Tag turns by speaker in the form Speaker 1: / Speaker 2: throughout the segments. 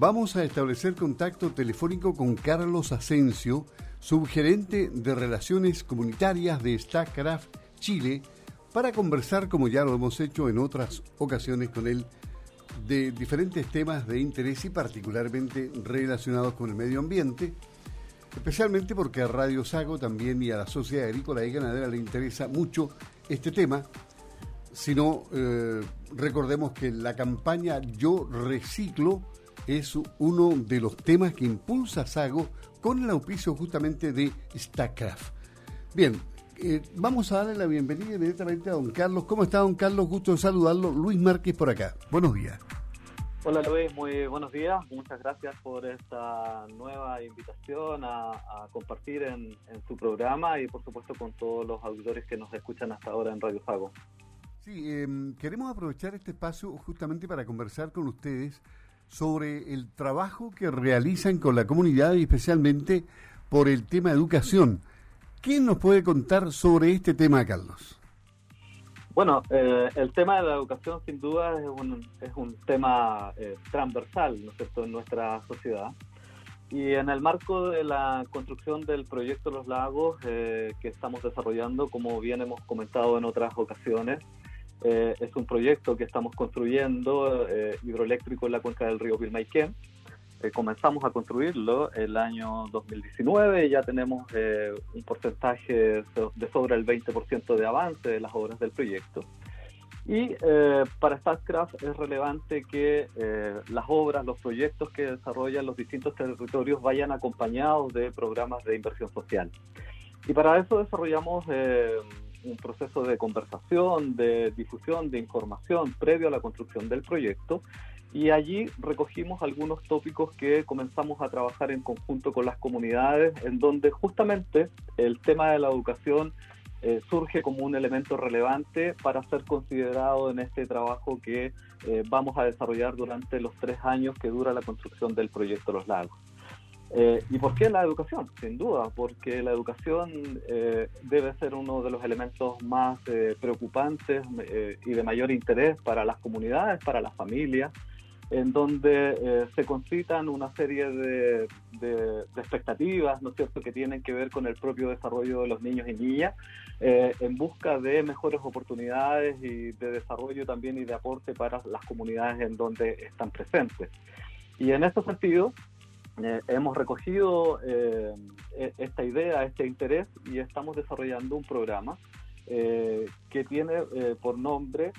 Speaker 1: Vamos a establecer contacto telefónico con Carlos Asensio, subgerente de Relaciones Comunitarias de StackCraft Chile, para conversar, como ya lo hemos hecho en otras ocasiones con él, de diferentes temas de interés y particularmente relacionados con el medio ambiente, especialmente porque a Radio Sago también y a la Sociedad Agrícola y Ganadera le interesa mucho este tema. Si no, eh, recordemos que la campaña Yo Reciclo es uno de los temas que impulsa Sago con el auspicio justamente de StackCraft. Bien, eh, vamos a darle la bienvenida inmediatamente a don Carlos. ¿Cómo está don Carlos? Gusto de saludarlo. Luis Márquez por acá. Buenos días.
Speaker 2: Hola Luis, muy buenos días. Muchas gracias por esta nueva invitación a, compartir en, su programa y por supuesto con todos los auditores que nos escuchan hasta ahora en Radio Fago.
Speaker 1: Sí, em, queremos aprovechar este espacio justamente para conversar con ustedes sobre el trabajo que realizan con la comunidad y especialmente por el tema de educación. ¿Quién nos puede contar sobre este tema, Carlos?
Speaker 2: Bueno, eh, el tema de la educación sin duda es un, es un tema eh, transversal, ¿no en nuestra sociedad. Y en el marco de la construcción del proyecto Los Lagos eh, que estamos desarrollando, como bien hemos comentado en otras ocasiones, eh, es un proyecto que estamos construyendo eh, hidroeléctrico en la cuenca del río Pilmaiquén. Eh, comenzamos a construirlo el año 2019 y ya tenemos un porcentaje de sobre el 20% de avance de las obras del proyecto. Y para StarCraft es relevante que las obras, los proyectos que desarrollan los distintos territorios vayan acompañados de programas de inversión social. Y para eso desarrollamos un proceso de conversación, de difusión de información previo a la construcción del proyecto y allí recogimos algunos tópicos que comenzamos a trabajar en conjunto con las comunidades, en donde justamente el tema de la educación eh, surge como un elemento relevante para ser considerado en este trabajo que eh, vamos a desarrollar durante los tres años que dura la construcción del proyecto Los Lagos. Eh, ¿Y por qué la educación? Sin duda, porque la educación eh, debe ser uno de los elementos más eh, preocupantes y de mayor interés para las comunidades, para las familias, en donde se concitan una serie de, expectativas, ¿no es cierto?, que tienen que ver con el propio desarrollo de los niños y niñas, en busca de mejores oportunidades y de desarrollo también y de aporte para las comunidades en donde están presentes. Y en este sentido, eh, hemos recogido eh, e, esta idea, este interés y estamos desarrollando un programa eh, que tiene por nombre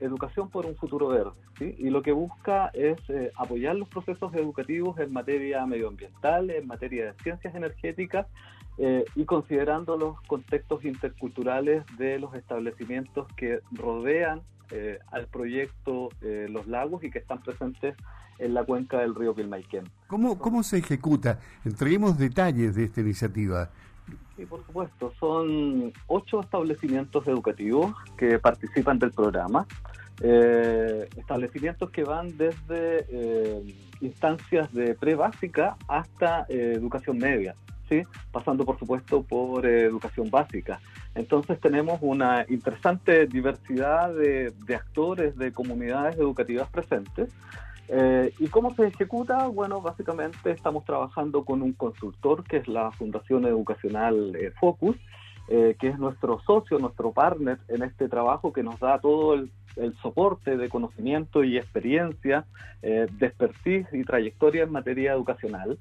Speaker 2: Educación por un futuro verde. Y lo que busca es apoyar los procesos educativos en materia medioambiental, en materia de ciencias energéticas y considerando los contextos interculturales de los establecimientos que rodean al proyecto Los Lagos y que están presentes en la cuenca del río Pilmaiquén.
Speaker 1: ¿Cómo, ¿Cómo se ejecuta? Entreguemos detalles de esta iniciativa.
Speaker 2: Sí, por supuesto. Son ocho establecimientos educativos que participan del programa. Eh, establecimientos que van desde eh, instancias de pre-básica hasta eh, educación media, ¿sí? pasando por supuesto por educación básica. Entonces tenemos una interesante diversidad de, de actores, de comunidades educativas presentes. Eh, ¿Y cómo se ejecuta? Bueno, básicamente estamos trabajando con un consultor que es la Fundación Educacional eh, Focus, eh, que es nuestro socio, nuestro partner en este trabajo que nos da todo el, soporte de conocimiento y experiencia, de expertise y trayectoria en materia educacional.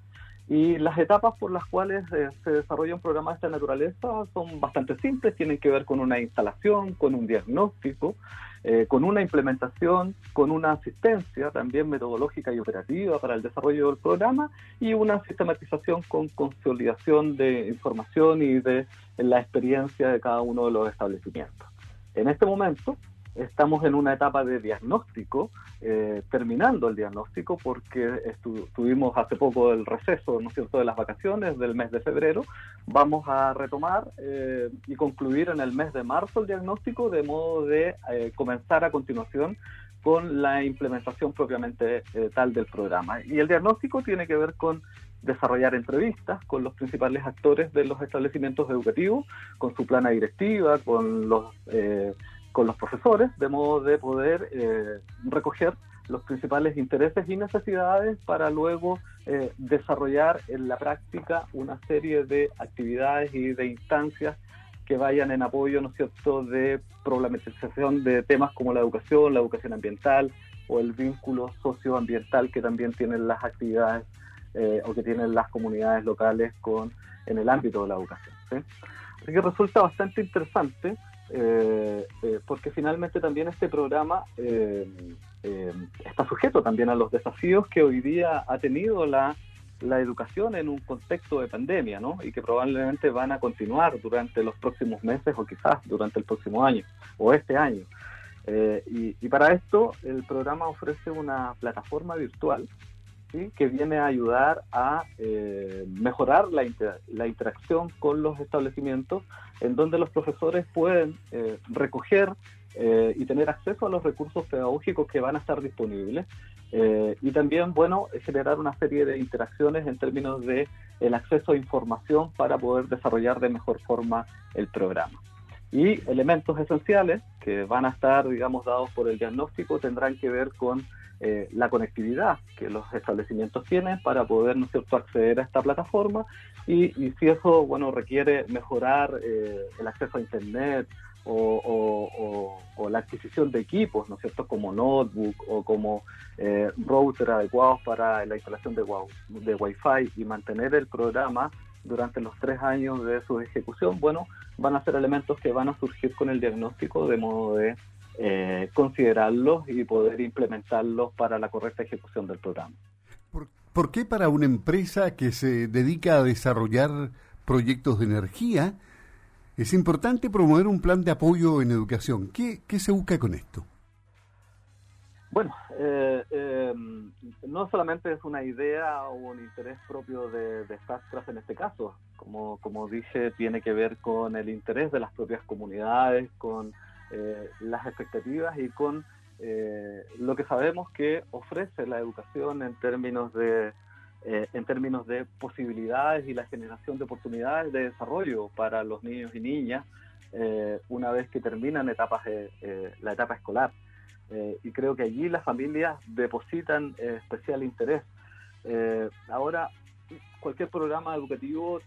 Speaker 2: Y las etapas por las cuales se desarrolla un programa de esta naturaleza son bastante simples, tienen que ver con una instalación, con un diagnóstico, eh, con una implementación, con una asistencia también metodológica y operativa para el desarrollo del programa y una sistematización con consolidación de información y de la experiencia de cada uno de los establecimientos. En este momento, estamos en una etapa de diagnóstico, eh, terminando el diagnóstico porque tuvimos hace poco el receso, ¿no es cierto?, de las vacaciones del mes de febrero. Vamos a retomar eh, y concluir en el mes de marzo el diagnóstico de modo de eh, comenzar a continuación con la implementación propiamente tal del programa. Y el diagnóstico tiene que ver con desarrollar entrevistas con los principales actores de los establecimientos educativos, con su plana directiva, con los con los profesores, de modo de poder eh, recoger los principales intereses y necesidades para luego eh, desarrollar en la práctica una serie de actividades y de instancias que vayan en apoyo, ¿no es cierto?, de problematización de temas como la educación, la educación ambiental o el vínculo socioambiental que también tienen las actividades eh, o que tienen las comunidades locales con en el ámbito de la educación. Así que resulta bastante interesante eh, eh, porque finalmente también este programa está sujeto también a los desafíos que hoy día ha tenido la la educación en un contexto de pandemia, ¿no? Y que probablemente van a continuar durante los próximos meses o quizás durante el próximo año o este año. Eh, y, para esto el programa ofrece una plataforma virtual que viene a ayudar a eh, mejorar la, la, interacción con los establecimientos en donde los profesores pueden eh, recoger y tener acceso a los recursos pedagógicos que van a estar disponibles eh, y también, bueno, generar una serie de interacciones en términos de el acceso a información para poder desarrollar de mejor forma el programa. Y elementos esenciales que van a estar, digamos, dados por el diagnóstico tendrán que ver con eh, la conectividad que los establecimientos tienen para poder, ¿no cierto?, acceder a esta plataforma y, si eso, bueno, requiere mejorar eh, el acceso a Internet o, la adquisición de equipos, ¿no cierto?, como notebook o como eh, router adecuados para la instalación de, de Wi-Fi y mantener el programa durante los tres años de su ejecución, bueno, van a ser elementos que van a surgir con el diagnóstico de modo de eh, considerarlos y poder implementarlos para la correcta ejecución del programa.
Speaker 1: ¿Por qué para una empresa que se dedica a desarrollar proyectos de energía es importante promover un plan de apoyo en educación. ¿Qué, se busca con esto?
Speaker 2: Bueno, eh, eh, solamente es una idea o un interés propio de, de en este caso, como, como dije, tiene que ver con el interés de las propias comunidades, con eh, las expectativas y con lo que sabemos que ofrece la educación en términos de eh, en términos de posibilidades y la generación de oportunidades de desarrollo para los niños y niñas eh, una vez que terminan etapas eh, la etapa escolar. Y creo que allí las familias depositan especial interés. ahora, cualquier programa educativo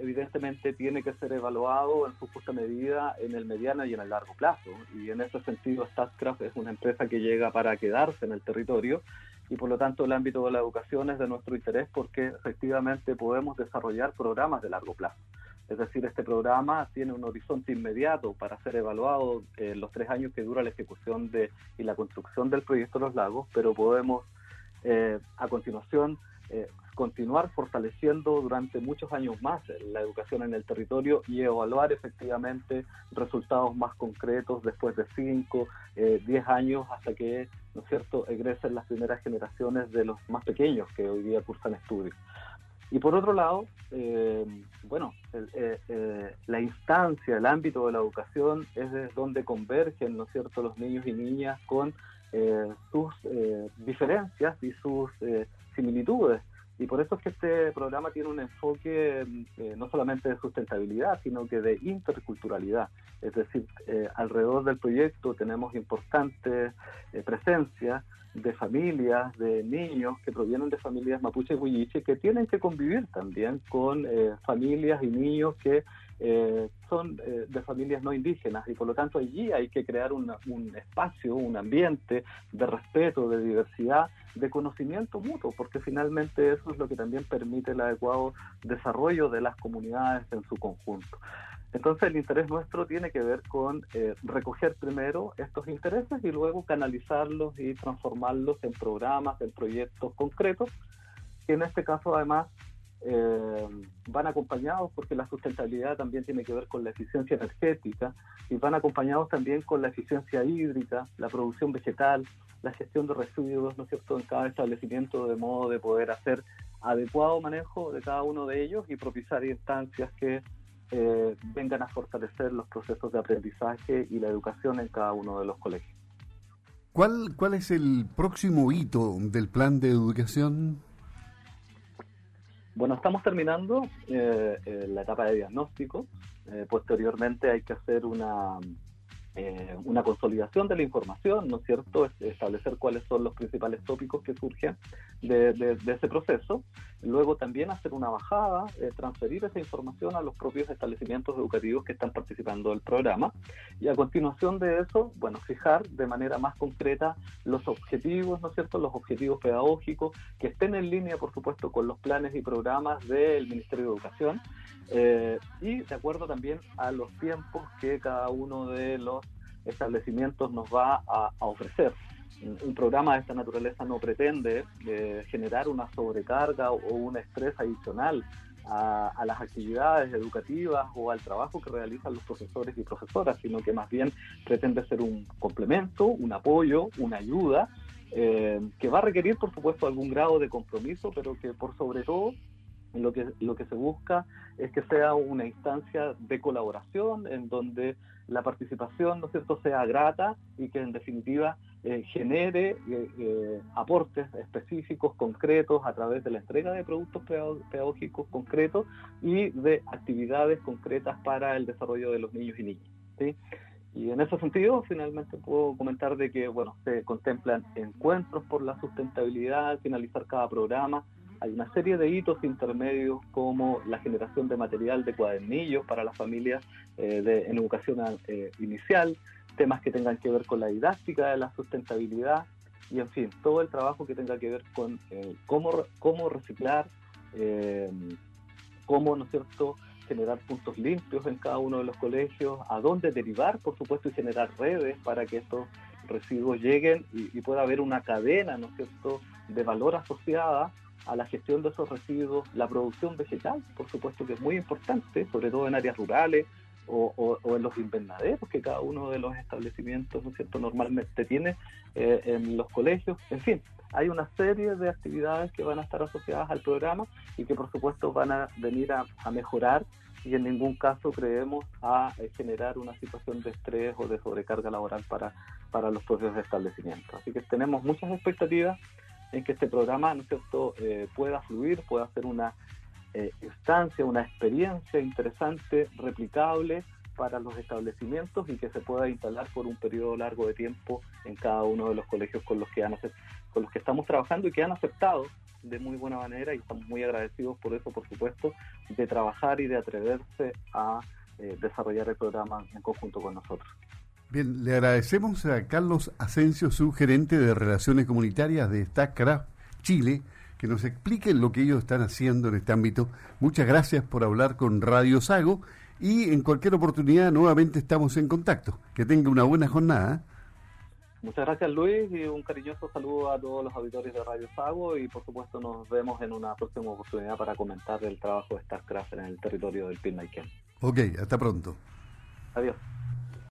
Speaker 2: evidentemente tiene que ser evaluado en su justa medida en el mediano y en el largo plazo. Y en ese sentido, StatCraft es una empresa que llega para quedarse en el territorio y por lo tanto el ámbito de la educación es de nuestro interés porque efectivamente podemos desarrollar programas de largo plazo. Es decir, este programa tiene un horizonte inmediato para ser evaluado en los tres años que dura la ejecución de, y la construcción del proyecto Los Lagos, pero podemos eh, a continuación eh, continuar fortaleciendo durante muchos años más la educación en el territorio y evaluar efectivamente resultados más concretos después de 5, 10 eh, años hasta que, ¿no es cierto?, egresen las primeras generaciones de los más pequeños que hoy día cursan estudios. Y por otro lado, eh, bueno, eh, la instancia, el ámbito de la educación es donde convergen, ¿no es cierto?, los niños y niñas con sus diferencias y sus similitudes y por eso es que este programa tiene un enfoque eh, no solamente de sustentabilidad, sino que de interculturalidad. Es decir, eh, alrededor del proyecto tenemos importante eh, presencia de familias, de niños que provienen de familias mapuche y huilliche, que tienen que convivir también con familias y niños que son de familias no indígenas y por lo tanto allí hay que crear un espacio, un ambiente de respeto, de diversidad de conocimiento mutuo, porque finalmente eso es lo que también permite el adecuado desarrollo de las comunidades en su conjunto. Entonces el interés nuestro tiene que ver con eh, recoger primero estos intereses y luego canalizarlos y transformarlos en programas, en proyectos concretos, que en este caso además eh, van acompañados porque la sustentabilidad también tiene que ver con la eficiencia energética y van acompañados también con la eficiencia hídrica, la producción vegetal, la gestión de residuos, ¿no es en cada establecimiento de modo de poder hacer adecuado manejo de cada uno de ellos y propiciar instancias que eh, vengan a fortalecer los procesos de aprendizaje y la educación en cada uno de los colegios.
Speaker 1: ¿Cuál, cuál es el próximo hito del plan de educación?
Speaker 2: Bueno, estamos terminando eh, eh, la etapa de diagnóstico. posteriormente hay que hacer una eh, una consolidación de la información, ¿no es cierto? Establecer cuáles son los principales tópicos que surgen de, ese proceso. Luego también hacer una bajada, eh, transferir esa información a los propios establecimientos educativos que están participando del programa. Y a continuación de eso, bueno, fijar de manera más concreta los objetivos, ¿no es cierto? Los objetivos pedagógicos que estén en línea, por supuesto, con los planes y programas del Ministerio de Educación. Eh, y de acuerdo también a los tiempos que cada uno de los establecimientos nos va a, ofrecer. Un programa de esta naturaleza no pretende eh, generar una sobrecarga o, un estrés adicional a, las actividades educativas o al trabajo que realizan los profesores y profesoras, sino que más bien pretende ser un complemento, un apoyo, una ayuda, eh, que va a requerir, por supuesto, algún grado de compromiso, pero que por sobre todo lo que, lo que se busca es que sea una instancia de colaboración en donde la participación, ¿no es cierto?, sea grata y que en definitiva eh, genere eh, eh, aportes específicos, concretos, a través de la entrega de productos pedagógicos concretos y de actividades concretas para el desarrollo de los niños y niñas. ¿sí? Y en ese sentido, finalmente puedo comentar de que, bueno, se contemplan encuentros por la sustentabilidad al finalizar cada programa, hay una serie de hitos intermedios como la generación de material de cuadernillos para las familias eh, en educación eh, inicial, temas que tengan que ver con la didáctica de la sustentabilidad y en fin, todo el trabajo que tenga que ver con eh, cómo, cómo reciclar, cómo, ¿no es cierto?, generar puntos limpios en cada uno de los colegios, a dónde derivar, por supuesto, y generar redes para que estos residuos lleguen y, y pueda haber una cadena, ¿no es cierto?, de valor asociada a la gestión de esos residuos, la producción vegetal, por supuesto que es muy importante, sobre todo en áreas rurales o, en los invernaderos que cada uno de los establecimientos, ¿no es cierto?, normalmente tiene eh, en los colegios. En fin, hay una serie de actividades que van a estar asociadas al programa y que por supuesto van a venir a, mejorar y en ningún caso creemos a eh, generar una situación de estrés o de sobrecarga laboral para, para los propios establecimientos. Así que tenemos muchas expectativas en que este programa, ¿no es cierto?, eh, pueda fluir, pueda ser una eh, instancia, una experiencia interesante, replicable para los establecimientos y que se pueda instalar por un periodo largo de tiempo en cada uno de los colegios con los que han con los que estamos trabajando y que han aceptado de muy buena manera y estamos muy agradecidos por eso, por supuesto, de trabajar y de atreverse a eh, desarrollar el programa en conjunto con nosotros.
Speaker 1: Bien, le agradecemos a Carlos Asensio, subgerente de Relaciones Comunitarias de StackCraft Chile, que nos explique lo que ellos están haciendo en este ámbito. Muchas gracias por hablar con Radio Sago y en cualquier oportunidad nuevamente estamos en contacto. Que tenga una buena jornada.
Speaker 2: Muchas gracias Luis y un cariñoso saludo a todos los auditores de Radio Sago y por supuesto nos vemos en una próxima oportunidad para comentar el trabajo de StackCraft en el territorio del Pinayquén.
Speaker 1: Ok, hasta pronto.
Speaker 2: Adiós.